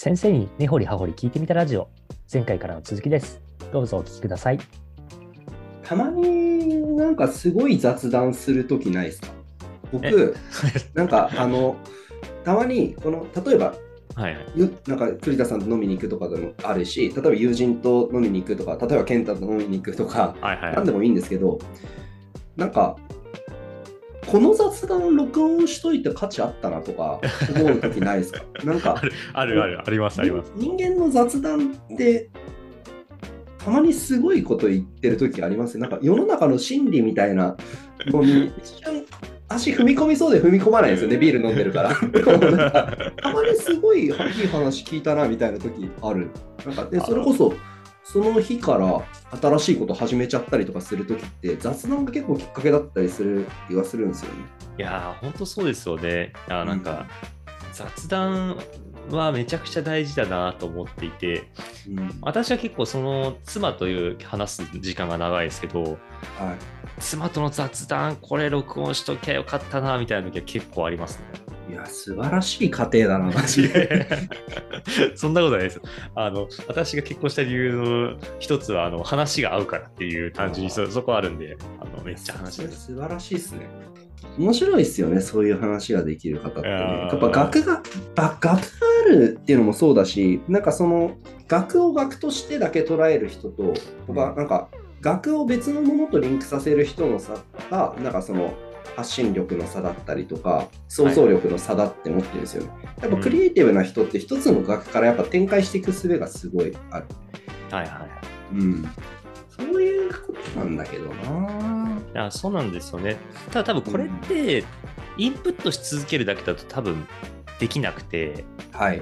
先生に根掘り葉掘り聞いてみたラジオ。前回からの続きです。どうぞお聞きください。たまになんかすごい雑談するときないですか？僕、なんかあの、たまにこの、例えば、はいはい、ゆなんか栗田さんと飲みに行くとかでもあるし、例えば友人と飲みに行くとか、例えば健太と飲みに行くとか、はいはい。なんでもいいんですけど、なんか、この雑談録音しといて価値あったなとか思うときないですか？なんかあるあるありますあります。人間の雑談ってたまにすごいこと言ってる時あります？なんか世の中の真理みたいなのに一瞬足踏み込みそうで踏み込まないんですよねビール飲んでるから。たまにすごいいい話聞いたなみたいな時ある。なんかでそれこそその日から新しいこと始めちゃったりとかする時って雑談が結構きっかけだったりする気がするんですよねいやー、本当そうですよね。あなんか、雑談はめちゃくちゃ大事だなと思っていて、うん私は結構その妻という話す時間が長いですけど、はい妻との雑談、これ録音しときゃよかったなみたいな時は結構ありますね。いや素晴らしい家庭だなマジで そんなことないです。あの私が結婚した理由の一つはあの話が合うからっていう単純にそそこあるんで、あのめっちゃ話です。素晴らしいですね。面白いですよね、そういう話ができる方ってね。いやっぱ学が、ば学があるっていうのもそうだし、なんかその、学を学としてだけ捉える人と、僕はなんか、学を別のものとリンクさせる人の差が、なんかその、発信力の差だったりとか、想像力の差だって思ってるんですよね。やっぱクリエイティブな人って一つの学からやっぱ展開していく術がすごいある。はいはいはい。うん。そういうことなんだけどな。いやそうなんですよね。ただ多分これって、インプットし続けるだけだと多分できなくて、はい。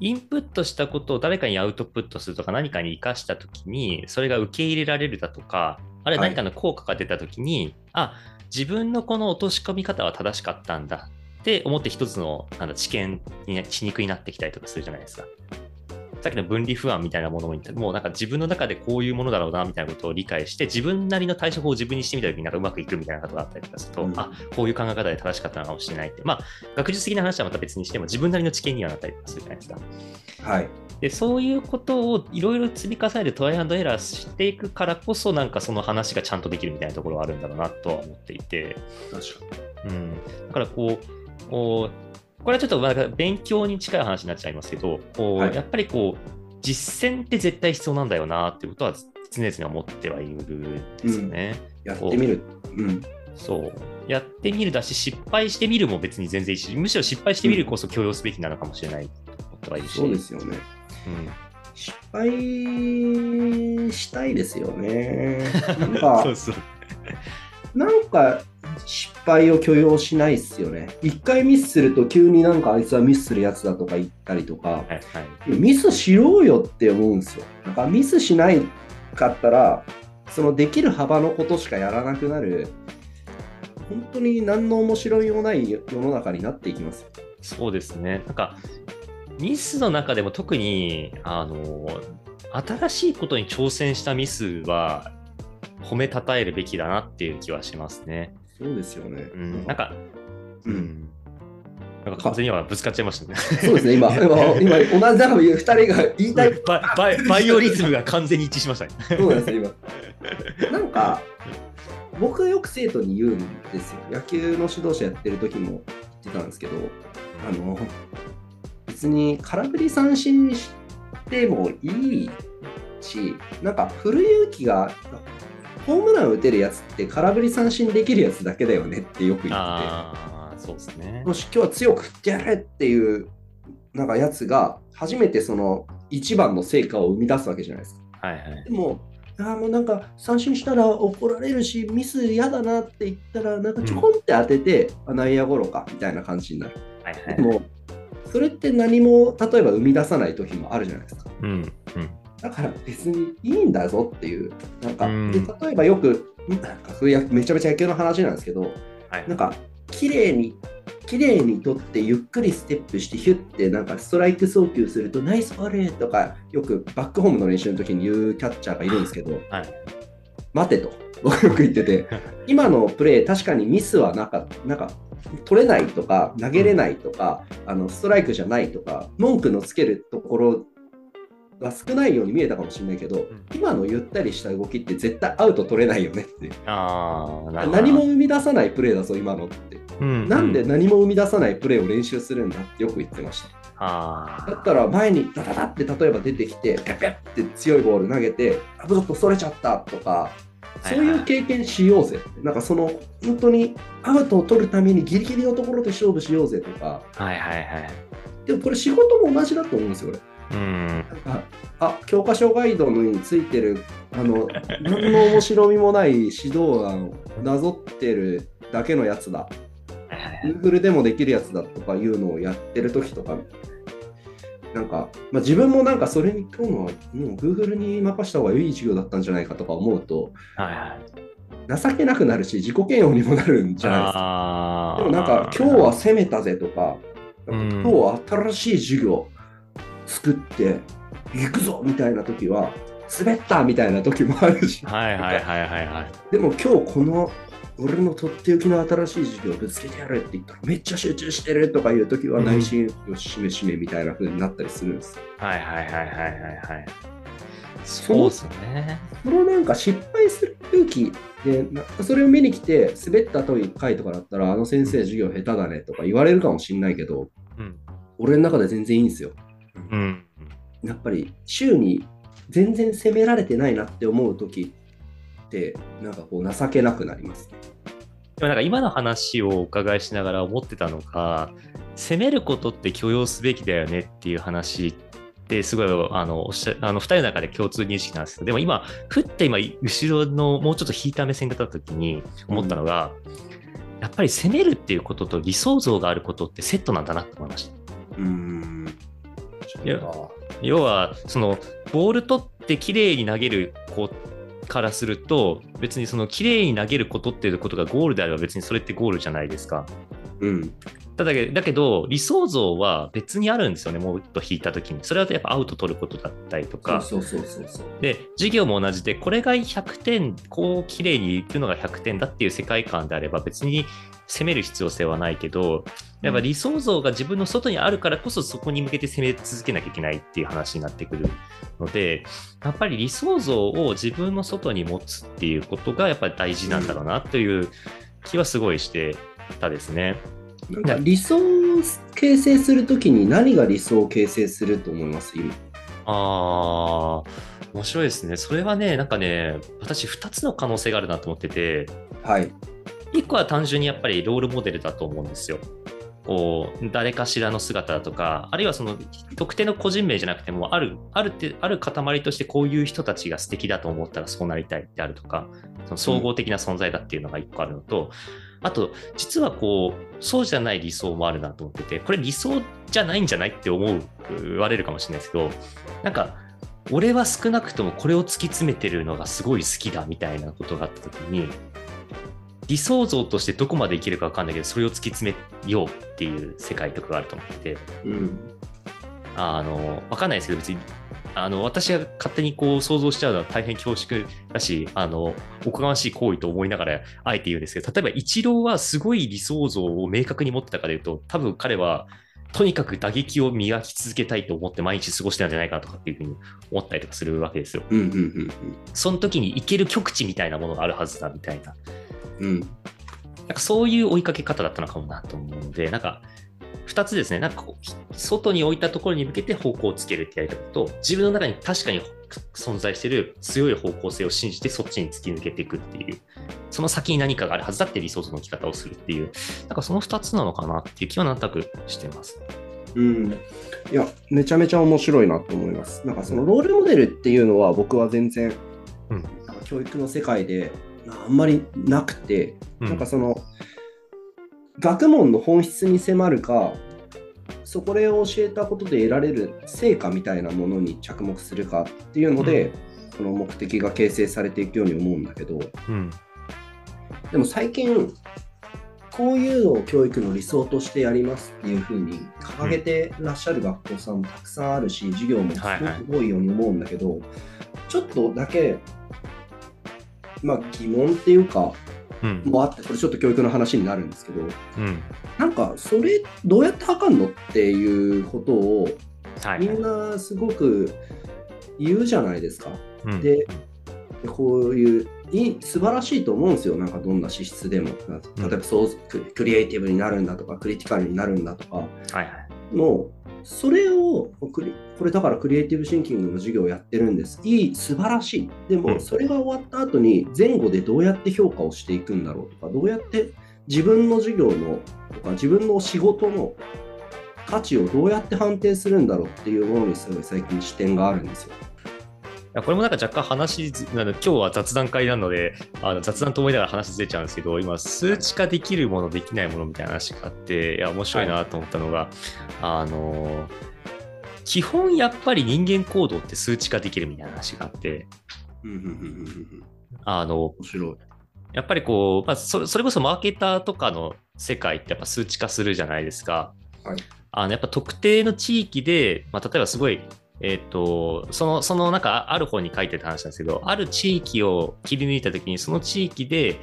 インプットしたことを誰かにアウトプットするとか何かに生かしたときに、それが受け入れられるだとか、あるいは何かの効果が出たときに、あ自分のこの落とし込み方は正しかったんだって思って一つの知見に血肉になってきたりとかするじゃないですか。さっきの分離不安みたいなものも、もうなんか自分の中でこういうものだろうなみたいなことを理解して、自分なりの対処法を自分にしてみたときになんかうまくいくみたいなことがあったりとかすると、うん。あこういう考え方で正しかったのかもしれないって、まあ、学術的な話はまた別にしても、自分なりの知見にはなったりとかするじゃないですか。はい。でそういうことをいろいろ積み重ねてトライアンドエラーしていくからこそなんかその話がちゃんとできるみたいなところはあるんだろうなとは思っていて、確かうん、だからこうこうこれはちょっとなんか勉強に近い話になっちゃいますけどこう、はいやっぱりこう実践って絶対必要なんだよなっていうことは常々思ってはいるんですよね。に。やってみる。うん。そうやってみるだし失敗してみるも別に全然いいしむしろ失敗してみるこそ許容すべきなのかもしれないと思ってはいるし。そうですよね。うん失敗したいですよね。なんか そう、そうなんか失敗を許容しないっすよね。一回ミスすると急になんかあいつはミスするやつだとか言ったりとか、はいはいミスしろよって思うんですよ。なんかミスしないかったら、そのできる幅のことしかやらなくなる、本当に何の面白いもない世の中になっていきますよ。そうですね。なんか、ミスの中でも特に、あの、新しいことに挑戦したミスは褒めたたえるべきだなっていう気はしますね。そうですよね。うん、なんか、ううんん。なんか完全にはぶつかっちゃいましたね。そうですね、今、今、今同じなんか2人が言いたいババイバイオリズムが完全に一致しましたね。そうなんですよ、今。なんか、僕よく生徒に言うんですよ。野球の指導者やってる時も言ってたんですけど、あの、別に空振り三振してもいいし、なんか振る勇気が、ホームラン打てるやつって空振り三振できるやつだけだよねってよく言ってて。ああ、そうですね。もし今日は強く振ってやれっていうなんかやつが初めてその一番の成果を生み出すわけじゃないですか。はいはい。でも、あーもうなんか三振したら怒られるし、ミス嫌だなって言ったら、なんかちょこんって当てて、あ内野ゴロかみたいな感じになる。はいはいで。も、それって何も例えば生み出さない時もあるじゃないですか。うん。うん。だから別にいいんだぞっていう、なんか、うんで例えばよく、なんかそういうめちゃめちゃ野球の話なんですけど、はいなんか、綺麗に、綺麗にとってゆっくりステップしてヒュッてなんかストライク送球するとナイスバレーとかよくバックホームの練習の時に言うキャッチャーがいるんですけど、はい。待てと。僕よく言ってて、今のプレー、確かにミスはなかなんか取れないとか、投げれないとか、あのストライクじゃないとか、文句のつけるところが少ないように見えたかもしれないけど、今のゆったりした動きって絶対アウト取れないよねって。あ何も生み出さないプレーだぞ、今のって。うんなんでう何も生み出さないプレーを練習するんだってよく言ってました。あだったら前にダダダって例えば出てきて、ピャッピャッって強いボール投げて、あちょっとそれちゃったとか、そういう経験しようぜ。なんかその本当にアウトを取るためにギリギリのところで勝負しようぜとか、あ、はいはいはい。でもこれ仕事も同じだと思うんですよ、俺。うん。あ教科書ガイドについてるあの何の面白みもない指導案をなぞってるだけのやつだ Google でもできるやつだとかいうのをやってる時とかなんか、まあ、自分もなんかそれに今日のはもう Google に任した方がいい授業だったんじゃないかとか思うとはいはい。情けなくなるし自己嫌悪にもなるんじゃないですか。でもなんか今日は攻めたぜとか、うん今日は新しい授業作って行くぞみたいな時は滑ったみたいな時もあるし、はいはいはいはいはい。でも今日この俺のとっておきの新しい授業ぶつけてやるって言ったらめっちゃ集中してるとかいう時は内心よししめしめみたいな風になったりするんです。はいはいはいはいはいはい。そうですね。そのなんか失敗する空気でなそれを見に来て滑ったという回とかだったらあの先生授業下手だねとか言われるかもしれないけどうん。俺の中で全然いいんですよ。うん。やっぱり週に全然責められてないなって思う時ってなんかこう情けなくなります。でもなんか今の話をお伺いしながら思ってたのが、攻めることって許容すべきだよねっていう話ってすごいあのおっしゃあの2人の中で共通認識なんですけど、でも今、ふって今、後ろのもうちょっと引いた目線が立った時に思ったのが、やっぱり攻めるっていうことと理想像があることってセットなんだなと思いました。うーん。要はそのボール取って綺麗に投げる子からすると別にその綺麗に投げることっていうことがゴールであれば別にそれってゴールじゃないですか。うん。ただけだけど理想像は別にあるんですよねもう一歩引いた時にそれはやっぱアウト取ることだったりとかそうそうそうそう。で授業も同じでこれが100点こう綺麗にいくのが100点だっていう世界観であれば別に攻める必要性はないけどやっぱ理想像が自分の外にあるからこそそこに向けて攻め続けなきゃいけないっていう話になってくるのでやっぱり理想像を自分の外に持つっていうことがやっぱり大事なんだろうなという気はすごいしてたですね。なんか理想を形成するときに何が理想を形成すると思います？今。あー面白いですね。それはね、なんかね、私2つの可能性があるなと思ってて、はい。1個は単純にやっぱりロールモデルだと思うんですよ。こう誰かしらの姿だとか、あるいはその特定の個人名じゃなくても、あるあるってある塊としてこういう人たちが素敵だと思ったらそうなりたいであるとか、その総合的な存在だっていうのが1個あるのと、あと、実はこう、そうじゃない理想もあるなと思ってて、これ理想じゃないんじゃないって思う、言われるかもしれないですけど、なんか、俺は少なくともこれを突き詰めてるのがすごい好きだみたいなことがあった時に、理想像としてどこまでいけるか分かんないけど、それを突き詰めようっていう世界とかがあると思ってて、うん。あの、わかんないですけど、別に、あの、私が勝手にこう想像しちゃうのは大変恐縮だし、あの、おこがましい行為と思いながら、あえて言うんですけど、例えば、イチローはすごい理想像を明確に持ってたかで言うと、多分彼は、とにかく打撃を磨き続けたいと思って毎日過ごしてたんじゃないかなとかっていうふうに思ったりとかするわけですよ。うんうんうんその時に行ける極地みたいなものがあるはずだみたいな。うん。うん。なんかそういう追いかけ方だったのかもなと思うので、なんか、二つですね、なんかこう、外に置いたところに向けて方向をつけるってやり方と、自分の中に確かに存在している強い方向性を信じてそっちに突き抜けていくっていう、その先に何かがあるはずだって理想像の生き方をするっていう、なんかその二つなのかなっていう気はなんとなくしてます。うん。いや、めちゃめちゃ面白いなと思います。なんかそのロールモデルっていうのは僕は全然、うんなんか教育の世界であんまりなくて、うん。なんかその学問の本質に迫るかそこで教えたことで得られる成果みたいなものに着目するかっていうので、その目的が形成されていくように思うんだけどうん。でも最近こういうのを教育の理想としてやりますっていうふうに掲げてらっしゃる学校さんもたくさんあるし、授業もすはいはい。ごく多いように思うんだけど、ちょっとだけまあ、疑問っていうか、うん。もあって、これちょっと教育の話になるんですけど、うん。なんか、それ、どうやって測るのっていうことを、はい。みんなすごく言うじゃないですか。うんでこういういい素晴らしいと思うんですよ、なんかどんな資質でも。例えばそうククリエイティブになるんだとか、クリティカルになるんだとかはいはい。の、それをこれだからクリエイティブシンキングの授業をやってるんです。いい、素晴らしい。でも、うんそれが終わった後に、前後でどうやって評価をしていくんだろうとか、どうやって自分の授業のとか、自分の仕事の価値をどうやって判定するんだろうっていうものにすごい最近視点があるんですよ。これもなんか若干話ずなの今日は雑談会なのであの雑談と思いながら話ずれちゃうんですけど今数値化できるものできないものみたいな話があっていや面白いなと思ったのが、あの基本やっぱり人間行動って数値化できるみたいな話があってあの面白い。やっぱりこう、まあ、そそれこそマーケターとかの世界ってやっぱ数値化するじゃないですか。はいあのやっぱ特定の地域で、まあ、例えばすごい、えっ、と、その、その中、ある本に書いてた話なんですけど、ある地域を切り抜いたときに、その地域で、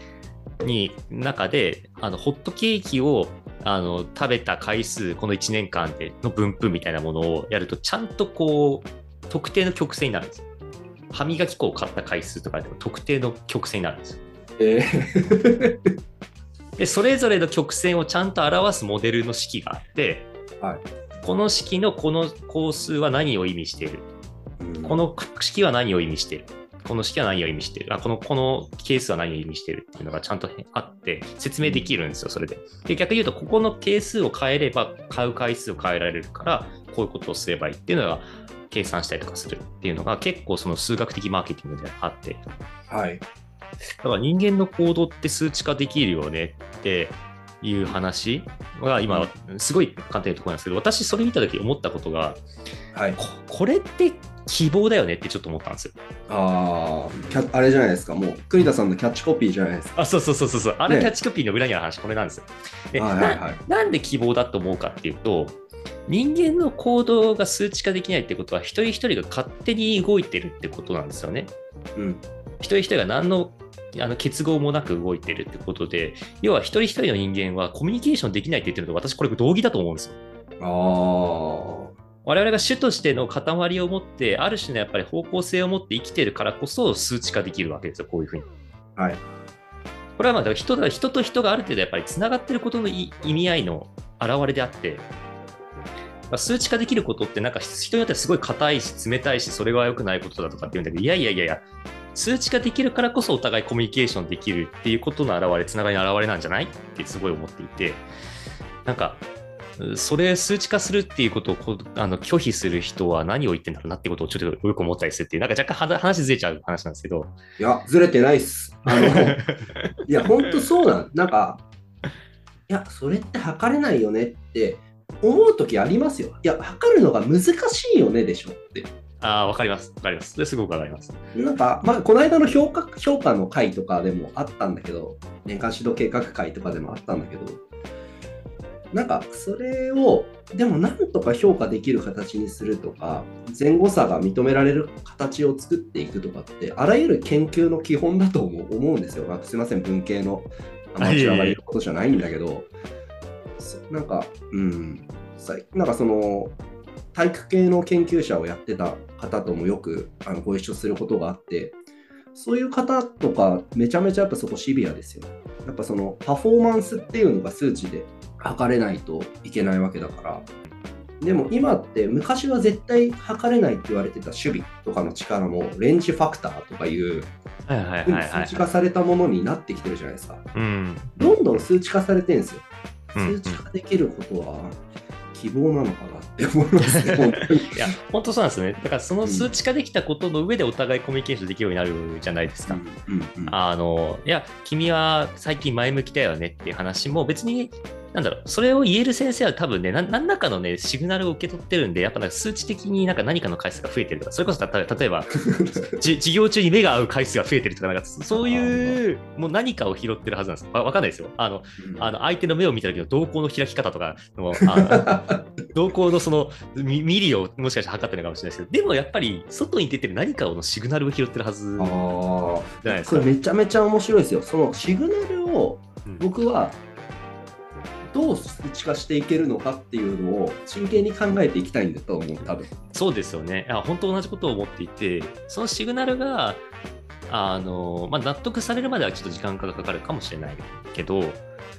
に、中で、あの、ホットケーキを、あの、食べた回数、この1年間での分布みたいなものをやると、ちゃんとこう、特定の曲線になるんですよ。歯磨き粉を買った回数とかでも特定の曲線になるんですよ。えーで、それぞれの曲線をちゃんと表すモデルの式があって、はいこの式のこの工数は何を意味している？この式は何を意味している？この式は何を意味している？あこのこのケースは何を意味しているっていうのがちゃんとあって説明できるんですよ、それで。で、逆に言うと、ここの係数を変えれば買う回数を変えられるから、こういうことをすればいいっていうのが計算したりとかするっていうのが結構その数学的マーケティングであって、はい。だから人間の行動って数値化できるよねっていう話が今、すごい簡単なところなんですけど、私それ見たとき思ったことが、はい。ここれって希望だよねってちょっと思ったんですよ。ああ、キャあれじゃないですか。もう、栗田さんのキャッチコピーじゃないですか。あ、そうそうそうそうそう。あのねキャッチコピーの裏にある話、これなんですよ。ではいはいはい。ななんで希望だと思うかっていうと、人間の行動が数値化できないってことは、一人一人が勝手に動いてるってことなんですよね。うん。一人一人が何のあの結合もなく動いてるってことで、要は一人一人の人間はコミュニケーションできないって言ってるのと、私これ同義だと思うんですよ。あ我々が主としての塊を持って、ある種のやっぱり方向性を持って生きてるからこそ数値化できるわけですよ、こういうふうに。あ。はい。これはまあ人だ人と人がある程度やっぱりつながってることのい意味合いの表れであって、まあ数値化できることってなんか人によってはすごい硬いし冷たいしそれが良くないことだとかって言うんだけどいやいやいやいや数値化できるからこそお互いコミュニケーションできるっていうことの表れつながりの表れなんじゃない？ってすごい思っていてなんかそれ数値化するっていうことをこあの拒否する人は何を言ってんだろうなってことをちょっとよく思ったりするっていうなんか若干話ずれちゃう話なんですけどいや、ずれてないっす。あの、いや、ほんとそうなん。なんか、いや、それって測れないよねって思うときありますよ。いや、測るのが難しいよねでしょって。ああわかります。わかります。それすごくわかります。なんか、まあ、この間の評価評価の会とかでもあったんだけど、年間指導計画会とかでもあったんだけど、なんか、それを、でも、なんとか評価できる形にするとか、前後差が認められる形を作っていくとかって、あらゆる研究の基本だと思う思うんですよ。まあ、すいません、文系のアマチュアが言うことじゃないんだけど、そなんか、うん、さなんかその、体育系の研究者をやってた方ともよくあのご一緒することがあって、そういう方とか、めちゃめちゃやっぱそこシビアですよ。やっぱそのパフォーマンスっていうのが数値で測れないといけないわけだから。でも今って昔は絶対測れないって言われてた守備とかの力もレンジファクターとかいう数値化されたものになってきてるじゃないですか。うん。どんどん数値化されてるんですよ。うん数値化できることは希望なのかなって思いますね。いや、本当そうなんですね。だからその数値化できたことの上でお互いコミュニケーションできるようになるじゃないですか。うんうんうんあの、いや、君は最近前向きだよねっていう話も別になんだろう、それを言える先生は多分ね、な何らかのね、シグナルを受け取ってるんで、やっぱなんか数値的になんか何かの回数が増えてるとか、それこそた例えば、じ授業中に目が合う回数が増えてるとか、なんかそういうもう何かを拾ってるはずなんですわ。わかんないですよ。あの、あの相手の目を見た時の瞳孔の開き方とか の、あの瞳孔のそのミミリをもしかしたら測ってるのかもしれないですけど、でもやっぱり外に出てる何かのシグナルを拾ってるはずじゃあないですか。それめちゃめちゃ面白いですよ。そのシグナルをうん僕はどう数値化していけるのかっていうのを真剣に考えていきたいんだと思う、多分。そうですよね。いや本当同じことを思っていて、そのシグナルが、あのまあ、納得されるまではちょっと時間がかかるかもしれないけど、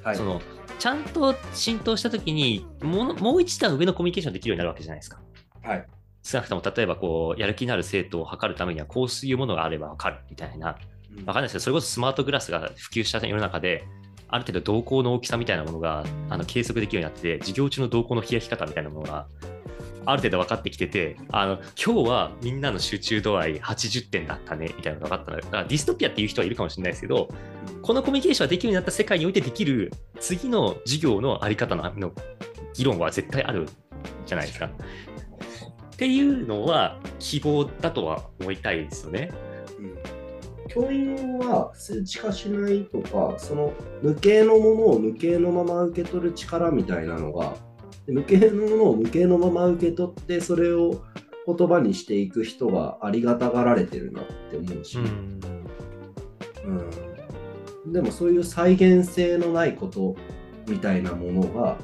はいそのちゃんと浸透したときにもの、もう一段上のコミュニケーションできるようになるわけじゃないですか。はい。少なくとも例えばこうやる気のある生徒を測るためにはこういうものがあれば分かるみたいな、わかんないですけど、それこそスマートグラスが普及した世の中で、ある程度動向の大きさみたいなものがあの計測できるようになってて、授業中の動向の開き方みたいなものがある程度分かってきてて、あの今日はみんなの集中度合い80点だったねみたいなのが分かったので、だからディストピアっていう人はいるかもしれないですけど、このコミュニケーションができるようになった世界においてできる次の授業のあり方のの議論は絶対あるじゃないですか。っていうのは希望だとは思いたいですよね。うん教員は数値化しないとか、その無形のものを無形のまま受け取る力みたいなのが、無形のものを無形のまま受け取って、それを言葉にしていく人がありがたがられてるなって思うし、うんうんでもそういう再現性のないことみたいなものが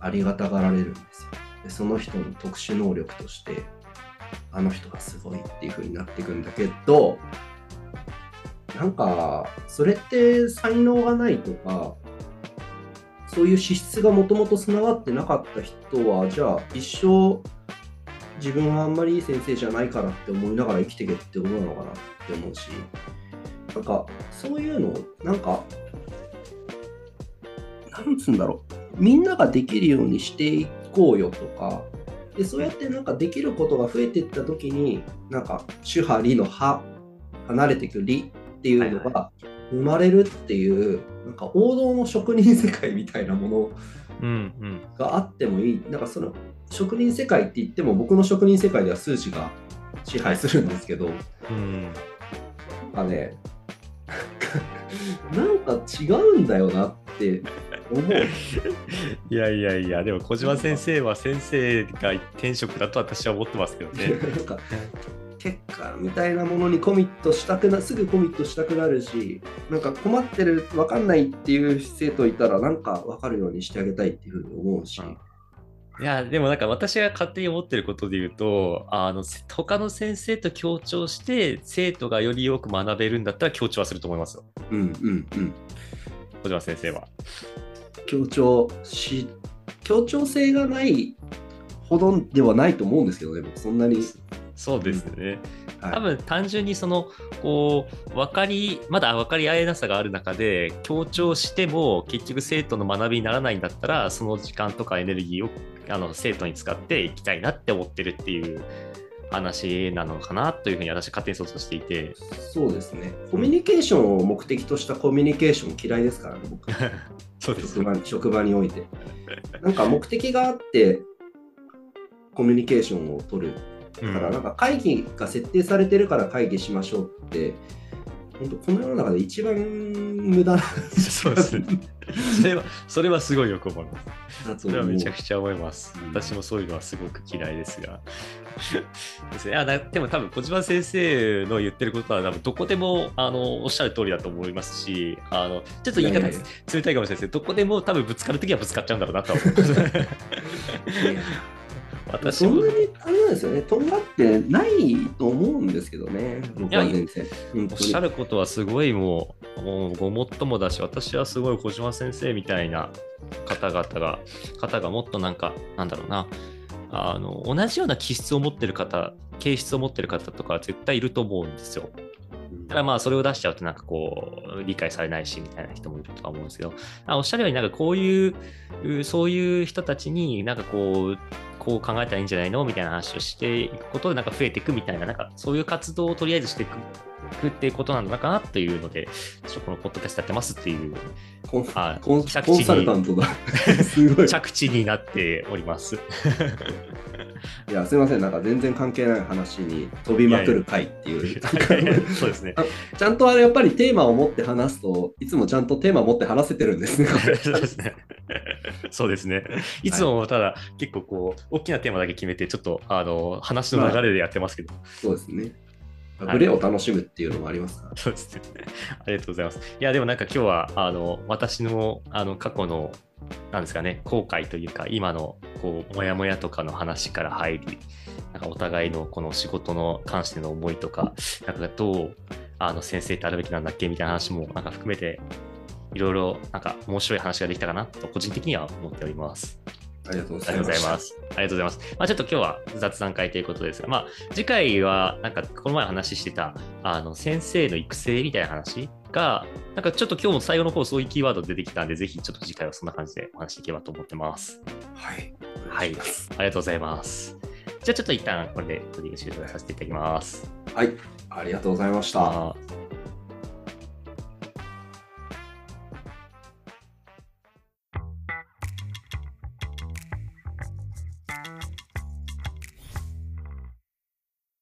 ありがたがられるんですよ。でその人の特殊能力としてあの人がすごいっていう風になっていくんだけどなんかそれって才能がないとかそういう資質がもともと備わってなかった人はじゃあ一生自分はあんまりいい先生じゃないからって思いながら生きていけってことなのかなって思うしなんかそういうのをなんかなんつうんだろう。みんなができるようにしていこうよとかでそうやってなんかできることが増えていった時になんか主派理の派離れていく理っていうのが生まれるっていう、なんか王道の職人世界みたいなものうんうんがあってもいいなんかその職人世界って言っても僕の職人世界では数値が支配するんですけどうんなんかね なんか違うんだよなって思う。いやいやいや、でも小島先生は先生が転職だと私は思ってますけどね。結果みたいなものにコミットしたくなすぐコミットしたくなるしなんか困ってる分かんないっていう生徒いたらなんか分かるようにしてあげたいっていうふうに思うし、うんいや、でもなんか私が勝手に思ってることで言うと、あの他の先生と協調して生徒がよりよく学べるんだったら協調はすると思いますよ。うんうんうん小島先生は。強調し協調性がないほどではないと思うんですけどね僕そんなに、そうですね。はい。多分単純にそのこう分かりまだ分かり合えなさがある中で強調しても結局生徒の学びにならないんだったらその時間とかエネルギーをあの生徒に使っていきたいなって思ってるっていう話なのかなというふうに私は勝手に想像していて。そうですね。コミュニケーションを目的としたコミュニケーション嫌いですからね僕。そうです職場に職場において。なんか目的があってコミュニケーションを取るだからなんか会議が設定されてるから会議しましょうって本当この世の中で一番無駄そうですね。それは、それはすごいよく思います。それはめちゃくちゃ思いますうん。私もそういうのはすごく嫌いですが。ですね、あだでも多分小島先生の言ってることは多分どこでもあのおっしゃる通りだと思いますし、あのちょっと言い方冷たいかもしれないですけど、どこでも多分ぶつかるときはぶつかっちゃうんだろうなとは思います。私も。そんなにあれなんですよね。とんがってないと思うんですけどね。僕は全然。本おっしゃることはすごいもう、もうごもっともだし、私はすごい小島先生みたいな方々が、方がもっとなんか、なんだろうな、あの同じような気質を持ってる方、形質を持ってる方とか絶対いると思うんですよ。ただまあそれを出しちゃうとなんかこう理解されないしみたいな人もいるとは思うんですけど。あおっしゃるようになんかこういううそういう人たちになんかこうこう考えたらいいんじゃないのみたいな話をしていくことで、なんか増えていくみたいな、なんかそういう活動をとりあえずしていくっていうことなのかなというので、ちょっとこのポッドキャストやってますっていうコンあコンコン着地にサルタントだ。すごい。着地になっております。いや、すみません。なんか全然関係ない話に飛びまくる回っていう。そうですね。ちゃんとあれやっぱりテーマを持って話すといつもちゃんとテーマを持って話せてるんですね。そうですね。そうですね。いつもただ、結構こう、大きなテーマだけ決めて、ちょっとあの話の流れでやってますけど、そうですね。はいブレを楽しむっていうのもありますから。そうですね。ありがとうございます。いや、でもなんか今日は、あの、私の、あの、過去の、なんですかね、後悔というか、今の、こう、もやもやとかの話から入り、なんかお互いのこの仕事の関しての思いとか、なんかどう、あの、先生ってあるべきなんだっけみたいな話も、なんか含めて、いろいろ、なんか面白い話ができたかなと、個人的には思っております。ありがとうごありがとうございま。すす。ありがとうございます。まあ、ちょっと今日は雑談会ということですが、まあ、次回は、なんか、この前話してた、あの、先生の育成みたいな話が、なんかちょっと今日も最後の方、そういうキーワード出てきたんで、ぜひちょっと次回はそんな感じでお話しできればと思ってます。はい。はい。ありがとうございます。じゃあちょっと一旦これで取り終了させていただきます。はい。ありがとうございました。